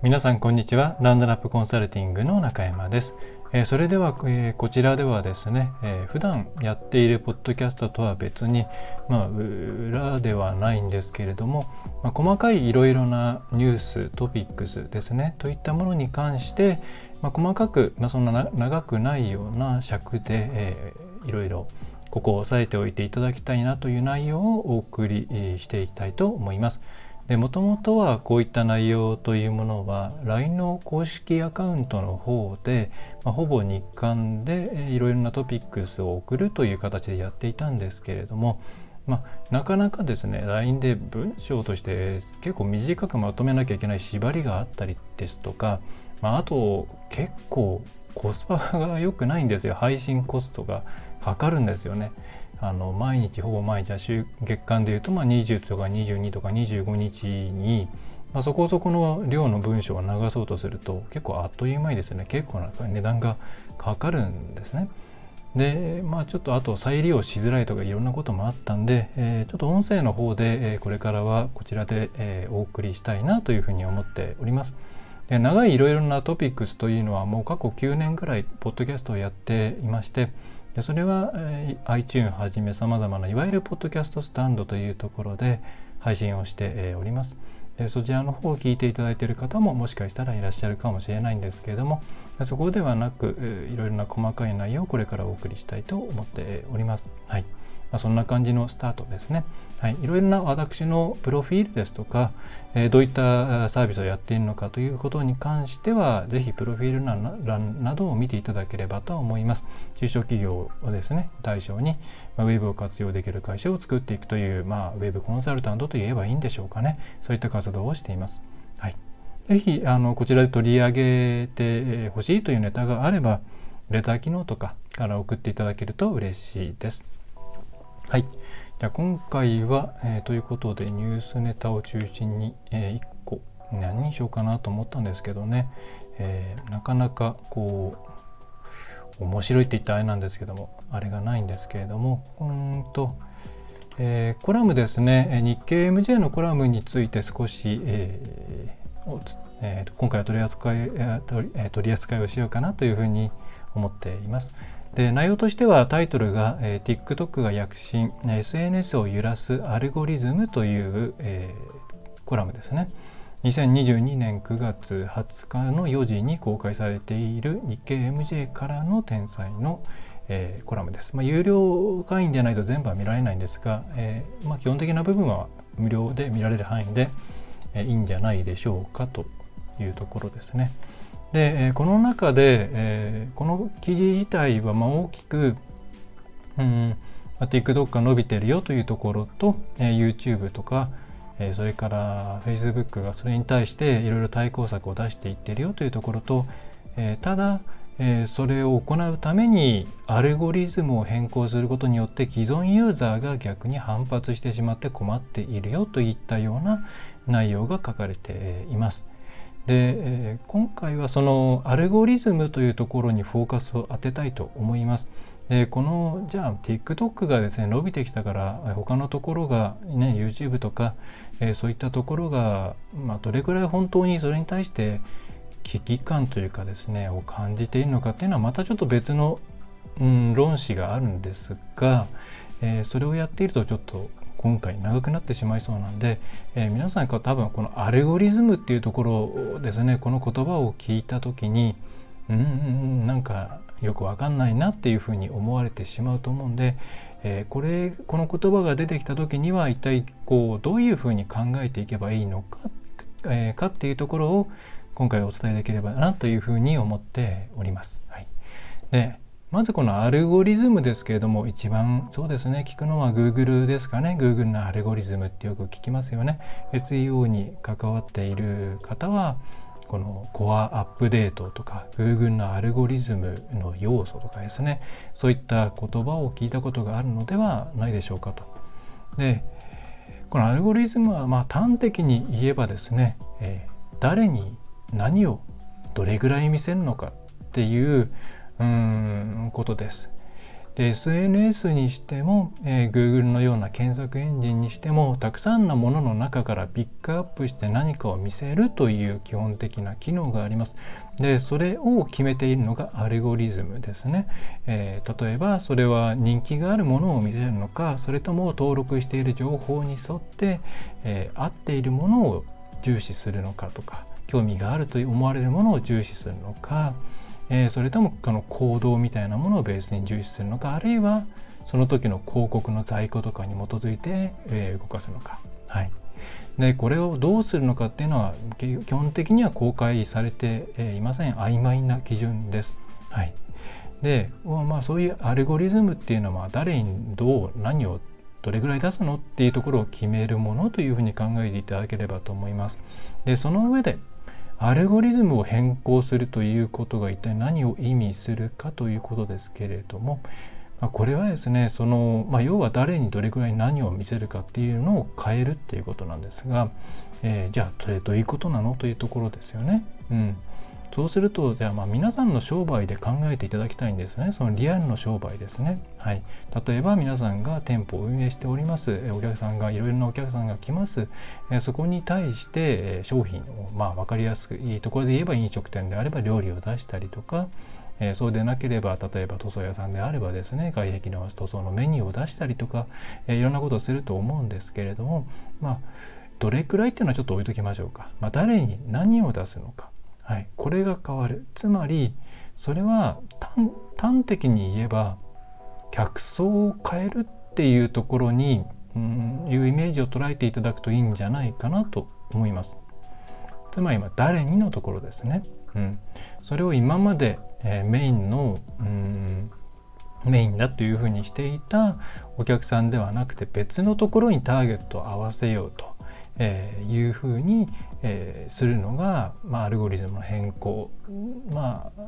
皆さんこんにちはランドラップコンサルティングの中山です、えー、それでは、えー、こちらではですね、えー、普段やっているポッドキャストとは別にまあ裏ではないんですけれども、まあ、細かいいろいろなニューストピックスですねといったものに関して、まあ、細かく、まあ、そんな長くないような尺で、えー、いろいろここを押さえておいていただきたいなという内容をお送りしていきたいと思います。もともとはこういった内容というものは LINE の公式アカウントの方で、まあ、ほぼ日刊でいろいろなトピックスを送るという形でやっていたんですけれども、まあ、なかなかですね LINE で文章として結構短くまとめなきゃいけない縛りがあったりですとか、まあ、あと結構コスパが良くないんですよ配信コストがかかるんですよね。あの毎日ほぼ毎日週月間でいうとまあ20とか22とか25日に、まあ、そこそこの量の文章を流そうとすると結構あっという間にですね結構な値段がかかるんですね。でまあちょっとあと再利用しづらいとかいろんなこともあったんで、えー、ちょっと音声の方で、えー、これからはこちらで、えー、お送りしたいなというふうに思っております。で長いいろいろなトピックスというのはもう過去9年ぐらいポッドキャストをやっていましてでそれは、えー、iTune はじめさまざまないわゆるポッドキャストスタンドというところで配信をして、えー、おります。でそちらの方を聞いていただいている方ももしかしたらいらっしゃるかもしれないんですけれどもそこではなく、えー、いろいろな細かい内容をこれからお送りしたいと思っております。はいまあ、そんな感じのスタートですね。はい、いろいろな私のプロフィールですとか、えー、どういったサービスをやっているのかということに関しては、ぜひプロフィール欄などを見ていただければと思います。中小企業をですね、対象に、まあ、ウェブを活用できる会社を作っていくという、まあ、ウェブコンサルタントといえばいいんでしょうかね。そういった活動をしています。はい。ぜひ、あの、こちらで取り上げてほしいというネタがあれば、レター機能とかから送っていただけると嬉しいです。はい。じゃあ今回は、えー、ということでニュースネタを中心に、えー、1個何にしようかなと思ったんですけどね、えー、なかなかこう面白いって言ったらあれなんですけどもあれがないんですけれどもうんと、えー、コラムですね日経 MJ のコラムについて少し、えーえー、今回は取り扱い、えー、取り扱いをしようかなというふうに思っています。で内容としてはタイトルが、えー、TikTok が躍進 SNS を揺らすアルゴリズムという、えー、コラムですね2022年9月20日の4時に公開されている日経 MJ からの天才の、えー、コラムです、まあ、有料会員でないと全部は見られないんですが、えーまあ、基本的な部分は無料で見られる範囲で、えー、いいんじゃないでしょうかというところですね。で、この中で、この記事自体はま大きく、うん、TikTok が伸びてるよというところと、え YouTube とか、えそれから Facebook がそれに対していろいろ対抗策を出していってるよというところと、えただ、えそれを行うためにアルゴリズムを変更することによって既存ユーザーが逆に反発してしまって困っているよといったような内容が書かれています。で、え、今回はそのアルゴリズムというところにフォーカスを当てたいと思います。でこのじゃあ TikTok がですね伸びてきたから他のところがね YouTube とか、え、そういったところが、まあ、どれくらい本当にそれに対して危機感というかですねを感じているのかっていうのはまたちょっと別の、うん、論旨があるんですが、えー、それをやっているとちょっと今回長くなってしまいそうなんで、えー、皆さん多分このアルゴリズムっていうところですねこの言葉を聞いた時にうんうんなんかよくわかんないなっていうふうに思われてしまうと思うんで、えー、これこの言葉が出てきた時には一体こうどういうふうに考えていけばいいのか,、えー、かっていうところを今回お伝えできればなというふうに思っております。はい、でまずこのアルゴリズムですけれども一番そうですね聞くのは Google ですかね。Google のアルゴリズムってよく聞きますよね。SEO に関わっている方はこのコアアップデートとか Google のアルゴリズムの要素とかですね。そういった言葉を聞いたことがあるのではないでしょうかと。でこのアルゴリズムはま端的に言えばですね、えー、誰に何をどれぐらい見せるのかっていううんことです。で SNS にしても、えー、Google のような検索エンジンにしてもたくさんのものの中からピックアップして何かを見せるという基本的な機能があります。でそれを決めているのがアルゴリズムですね、えー、例えばそれは人気があるものを見せるのかそれとも登録している情報に沿って、えー、合っているものを重視するのかとか興味があると思われるものを重視するのかえ、それともこの行動みたいなものをベースに重視するのかあるいはその時の広告の在庫とかに基づいて、え、動かすのか。はいでこれをどうするのかっていうのは基本的には公開されていません曖昧な基準です。はい、で、まあ、そういうアルゴリズムっていうのは誰にどう何をどれぐらい出すのっていうところを決めるものというふうに考えていただければと思います。でその上でアルゴリズムを変更するということが一体何を意味するかということですけれども、まあ、これはですねその、まあ、要は誰にどれくらい何を見せるかっていうのを変えるっていうことなんですが、えー、じゃあそれどういうことなのというところですよね。うん、そうするとじゃあまあ皆さんの商売で考えていただきたいんですね。そのリアルの商売ですね、はい、例えば皆さんが店舗を運営しております。お客さんがいろいろなお客さんが来ます。そこに対して商品をまあ分かりやすくいいところで言えば飲食店であれば料理を出したりとかえそうでなければ例えば塗装屋さんであればですね外壁の塗装のメニューを出したりとか、えいろんなことをすると思うんですけれどもまあどれくらいっていうのはちょっと置いときましょうか、まあ、誰に何を出すのか。はい、これが変わるつまりそれは端的に言えば客層を変えるっていうところに、うん、いうイメージを捉えていただくといいんじゃないかなと思います。つまり今誰にのところですね。うん、それを今まで、えー、メインの、うん、メインだというふうにしていたお客さんではなくて別のところにターゲットを合わせようとえー、いうふうに、えー、するのが、まあ、アルゴリズムの変更まあ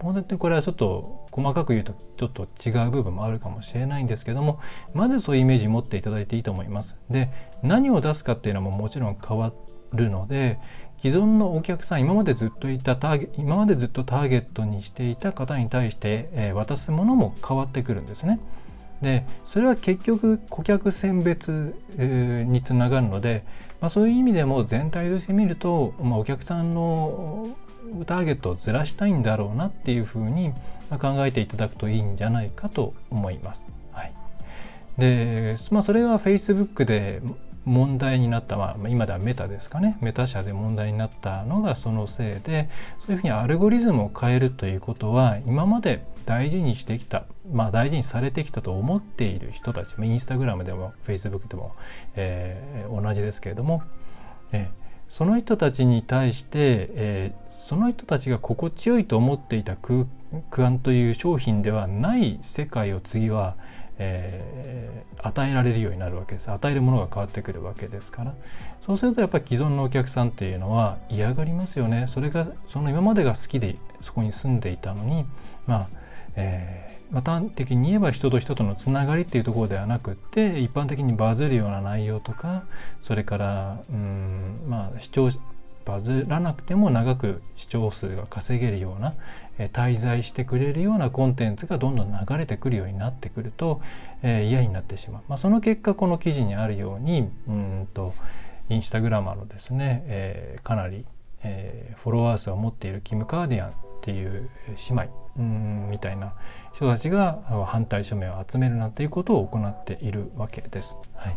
本当にこれはちょっと細かく言うとちょっと違う部分もあるかもしれないんですけどもまずそういうイメージ持っていただいていいと思います。で何を出すかっていうのももちろん変わるので既存のお客さん今までずっといたターゲ今までずっとターゲットにしていた方に対して、えー、渡すものも変わってくるんですね。でそれは結局顧客選別、につながるので、まあ、そういう意味でも全体として見ると、まあ、お客さんのターゲットをずらしたいんだろうなっていうふうに考えていただくといいんじゃないかと思います。はい、で、まあ、それが Facebook で問題になった、まあ、今ではメタですかねメタ社で問題になったのがそのせいでそういうふうにアルゴリズムを変えるということは今まで大事にしてきた、まあ、大事にされてきたと思っている人たちインスタグラムでもフェイスブックでも、えー、同じですけれども、えー、その人たちに対して、えー、その人たちが心地よいと思っていた空間という商品ではない世界を次は、えー、与えられるようになるわけです。与えるものが変わってくるわけですから。そうするとやっぱり既存のお客さんっていうのは嫌がりますよね。それがその今までが好きでそこに住んでいたのにまあえー、まあ、端的に言えば人と人とのつながりっていうところではなくって一般的にバズるような内容とかそれからうんまあ視聴バズらなくても長く視聴数が稼げるような、えー、滞在してくれるようなコンテンツがどんどん流れてくるようになってくると、えー、嫌になってしまう、まあ、その結果この記事にあるようにうんとインスタグラマーのですね、えー、かなり、えフォロワー数を持っているキム・カーディアンっていう姉妹。うんみたいな人たちが反対署名を集めるなんていうことを行っているわけです。はい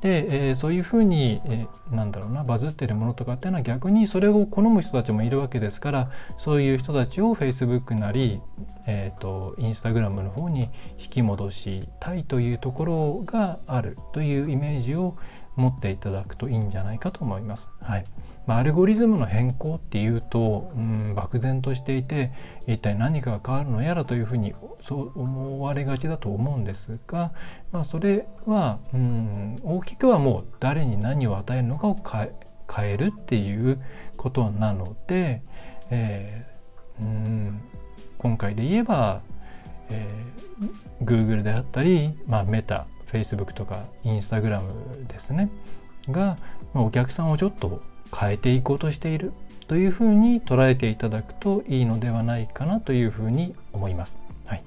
で、えー、そういうふうに、えー、なんだろうなバズってるものとかっていうのは逆にそれを好む人たちもいるわけですからそういう人たちを Facebook なり、えーと、と Instagram の方に引き戻したいというところがあるというイメージを持っていただくといいんじゃないかと思います。はいまあ、アルゴリズムの変更っていうと、うん、漠然としていて一体何かが変わるのやらというふうにそう思われがちだと思うんですが、まあ、それは、うん、大きくはもう誰に何を与えるのかを変え変えるっていうことなので、えー、うん今回で言えば、えー、Google であったり、まあ、メタ Facebook とか Instagram ですねが、お客さんをちょっと変えていこうとしているというふうに捉えていただくといいのではないかなというふうに思います。はい、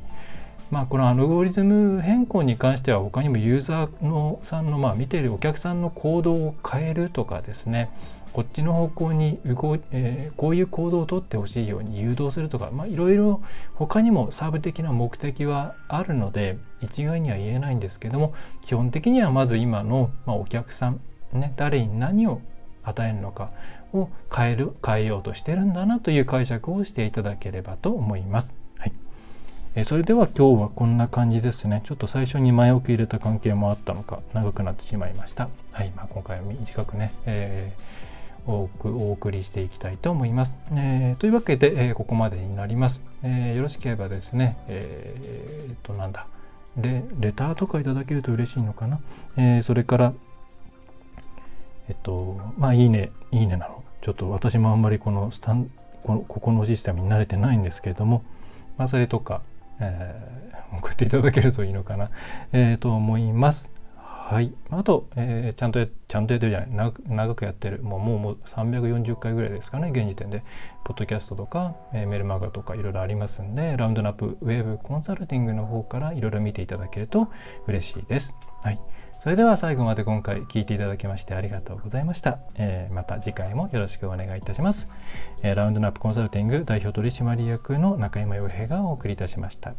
まあ、このアルゴリズム変更に関しては他にもユーザーのさんの、まあ、見ているお客さんの行動を変えるとかですねこっちの方向に動い、えー、こういう行動をとってほしいように誘導するとか、いろいろ他にもサーブ的な目的はあるので一概には言えないんですけども基本的にはまず今の、まあ、お客さん、ね、誰に何を与えるのかを変える変えようとしてるんだなという解釈をしていただければと思います。はいえそれでは今日はこんな感じですね。ちょっと最初に前置き入れた関係もあったのか長くなってしまいました。はい、まあ、今回は短くね、えー、多くお送りしていきたいと思います。えー、というわけで、えー、ここまでになります。えよろしければですね、えー、っとなんだレ、レターとかいただけると嬉しいのかな。えそれから、えっと、まあ、いいね、いいねなの。ちょっと私もあんまりこのスタンこのここのシステムに慣れてないんですけれども、まあ、それとか、えー、送っていただけるといいのかな、えー、と思います。はい。あと、えー、ちゃんと、ちゃんとやってるじゃない？長くやってる。もう、もうもう340回ぐらいですかね、現時点で。ポッドキャストとか、えー、メルマガとかいろいろありますんで、ラウンドナップウェブコンサルティングの方からいろいろ見ていただけると嬉しいです。はい。それでは最後まで今回聞いていただきましてありがとうございました。えー、また次回もよろしくお願いいたします。えー、ラウンドナップコンサルティング代表取締役の中山洋平がお送りいたしました。